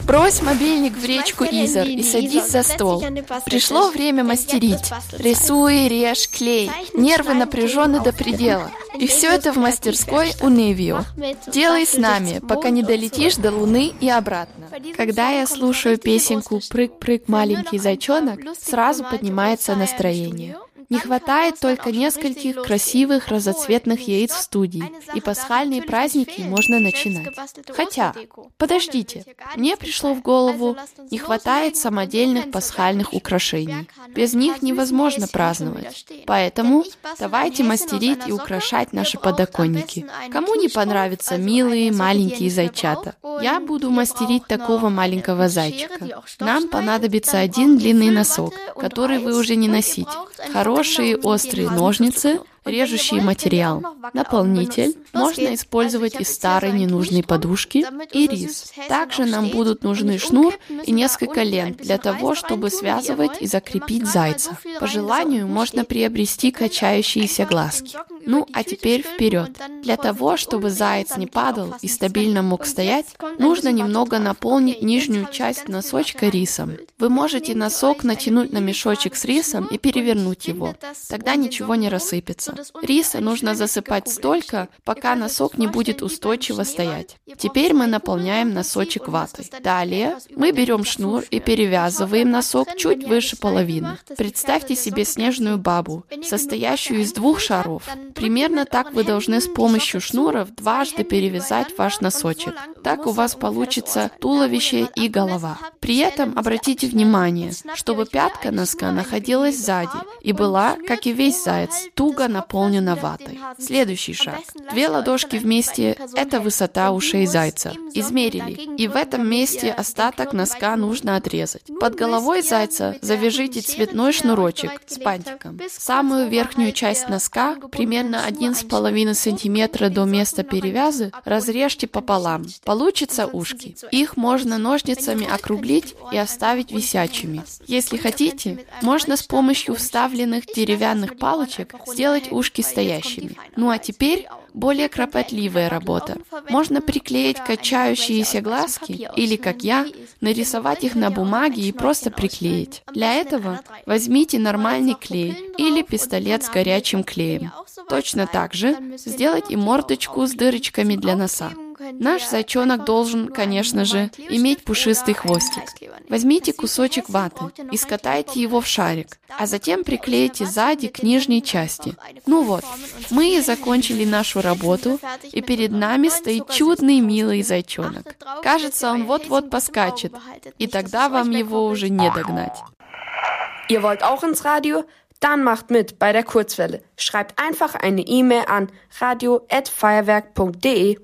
Брось мобильник в речку Изор и садись за стол. Пришло время мастерить. Рисуй, режь, клей. Нервы напряжены до предела. И все это в мастерской у Невио. Делай с нами, пока не долетишь до Луны и обратно. Когда я слушаю песенку «Прыг-прыг, маленький зайчонок», сразу поднимается настроение. Не хватает только нескольких красивых разноцветных яиц в студии, и пасхальные праздники можно начинать. Хотя, подождите, мне пришло в голову, не хватает самодельных пасхальных украшений. Без них невозможно праздновать. Поэтому давайте мастерить и украшать наши подоконники. Кому не понравятся милые маленькие зайчата? Я буду мастерить такого маленького зайчика. Нам понадобится один длинный носок, который вы уже не носите. Хорошие острые ножницы, режущий материал. Наполнитель можно использовать из старой ненужной подушки и рис. Также нам будут нужны шнур и несколько лент для того, чтобы связывать и закрепить зайца. По желанию можно приобрести качающиеся глазки. Ну, а теперь вперед. Для того, чтобы заяц не падал и стабильно мог стоять, нужно немного наполнить нижнюю часть носочка рисом. Вы можете носок натянуть на мешочек с рисом и перевернуть его. Тогда ничего не рассыпется риса. Риса нужно засыпать столько, пока носок не будет устойчиво стоять. Теперь мы наполняем носочек ватой. Далее мы берем шнур и перевязываем носок чуть выше половины. Представьте себе снежную бабу, состоящую из двух шаров. Примерно так вы должны с помощью шнуров дважды перевязать ваш носочек. Так у вас получится туловище и голова. При этом обратите внимание, чтобы пятка носка находилась сзади и была, как и весь заяц, туго на наполнена ватой. Следующий шаг. Две ладошки вместе – это высота ушей зайца. Измерили. И в этом месте остаток носка нужно отрезать. Под головой зайца завяжите цветной шнурочек с бантиком. Самую верхнюю часть носка, примерно 1,5 см до места перевяза, разрежьте пополам. Получится ушки. Их можно ножницами округлить и оставить висячими. Если хотите, можно с помощью вставленных деревянных палочек сделать ушки стоящими. Ну а теперь более кропотливая работа. Можно приклеить качающиеся глазки или, как я, нарисовать их на бумаге и просто приклеить. Для этого возьмите нормальный клей или пистолет с горячим клеем. Точно так же сделать и мордочку с дырочками для носа. Наш зайчонок должен, конечно же, иметь пушистый хвостик. Возьмите кусочек ваты и скатайте его в шарик, а затем приклейте сзади к нижней части. Ну вот, мы и закончили нашу работу, и перед нами стоит чудный милый зайчонок. Кажется, он вот-вот поскачет, и тогда вам его уже не догнать. Ihr wollt auch ins Radio? Dann macht mit bei der Kurzwelle. Schreibt einfach eine E-Mail an radio@feuerwerk.de.